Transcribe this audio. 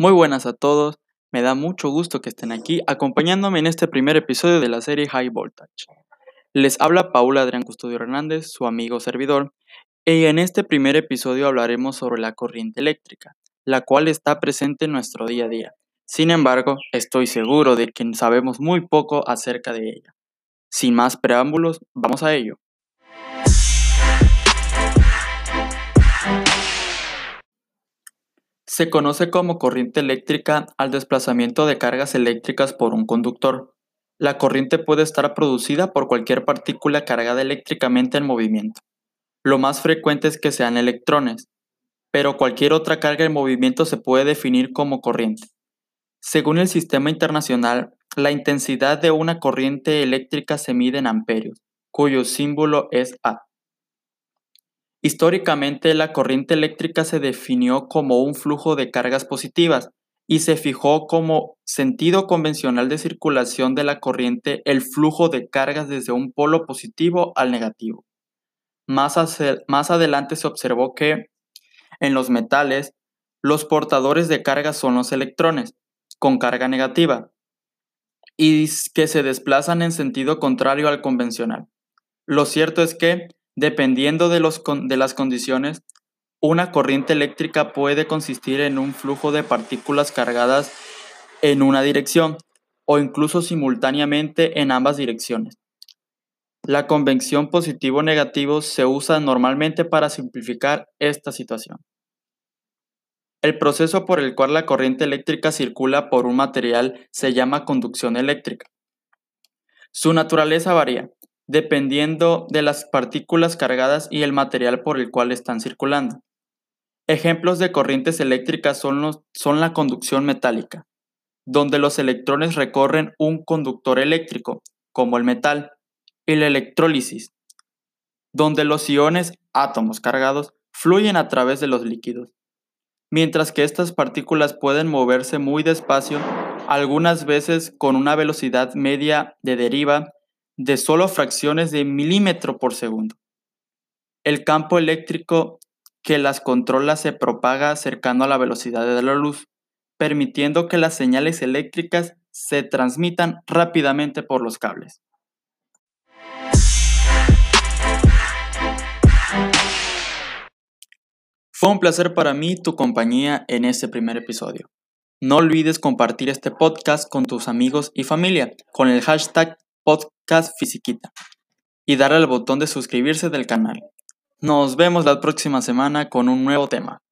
Muy buenas a todos, me da mucho gusto que estén aquí acompañándome en este primer episodio de la serie High Voltage. Les habla Paula Adrián Custodio Hernández, su amigo servidor, y en este primer episodio hablaremos sobre la corriente eléctrica, la cual está presente en nuestro día a día. Sin embargo, estoy seguro de que sabemos muy poco acerca de ella. Sin más preámbulos, vamos a ello. Se conoce como corriente eléctrica al desplazamiento de cargas eléctricas por un conductor. La corriente puede estar producida por cualquier partícula cargada eléctricamente en movimiento. Lo más frecuente es que sean electrones, pero cualquier otra carga en movimiento se puede definir como corriente. Según el sistema internacional, la intensidad de una corriente eléctrica se mide en amperios, cuyo símbolo es A. Históricamente, la corriente eléctrica se definió como un flujo de cargas positivas y se fijó como sentido convencional de circulación de la corriente el flujo de cargas desde un polo positivo al negativo. Más, adelante se observó que en los metales, los portadores de carga son los electrones, con carga negativa, y que se desplazan en sentido contrario al convencional. Lo cierto es que Dependiendo de, los de las condiciones, una corriente eléctrica puede consistir en un flujo de partículas cargadas en una dirección o incluso simultáneamente en ambas direcciones. La convención positivo-negativo se usa normalmente para simplificar esta situación. El proceso por el cual la corriente eléctrica circula por un material se llama conducción eléctrica. Su naturaleza varía, dependiendo de las partículas cargadas y el material por el cual están circulando. Ejemplos de corrientes eléctricas son, son la conducción metálica, donde los electrones recorren un conductor eléctrico, como el metal, y la electrólisis, donde los iones, átomos cargados, fluyen a través de los líquidos. Mientras que estas partículas pueden moverse muy despacio, algunas veces con una velocidad media de deriva de solo fracciones de milímetro por segundo. El campo eléctrico que las controla se propaga cercano a la velocidad de la luz, permitiendo que las señales eléctricas se transmitan rápidamente por los cables. Fue un placer para mí tu compañía en este primer episodio. No olvides compartir este podcast con tus amigos y familia con el hashtag podcast Fisiquita y darle al botón de suscribirse del canal. Nos vemos la próxima semana con un nuevo tema.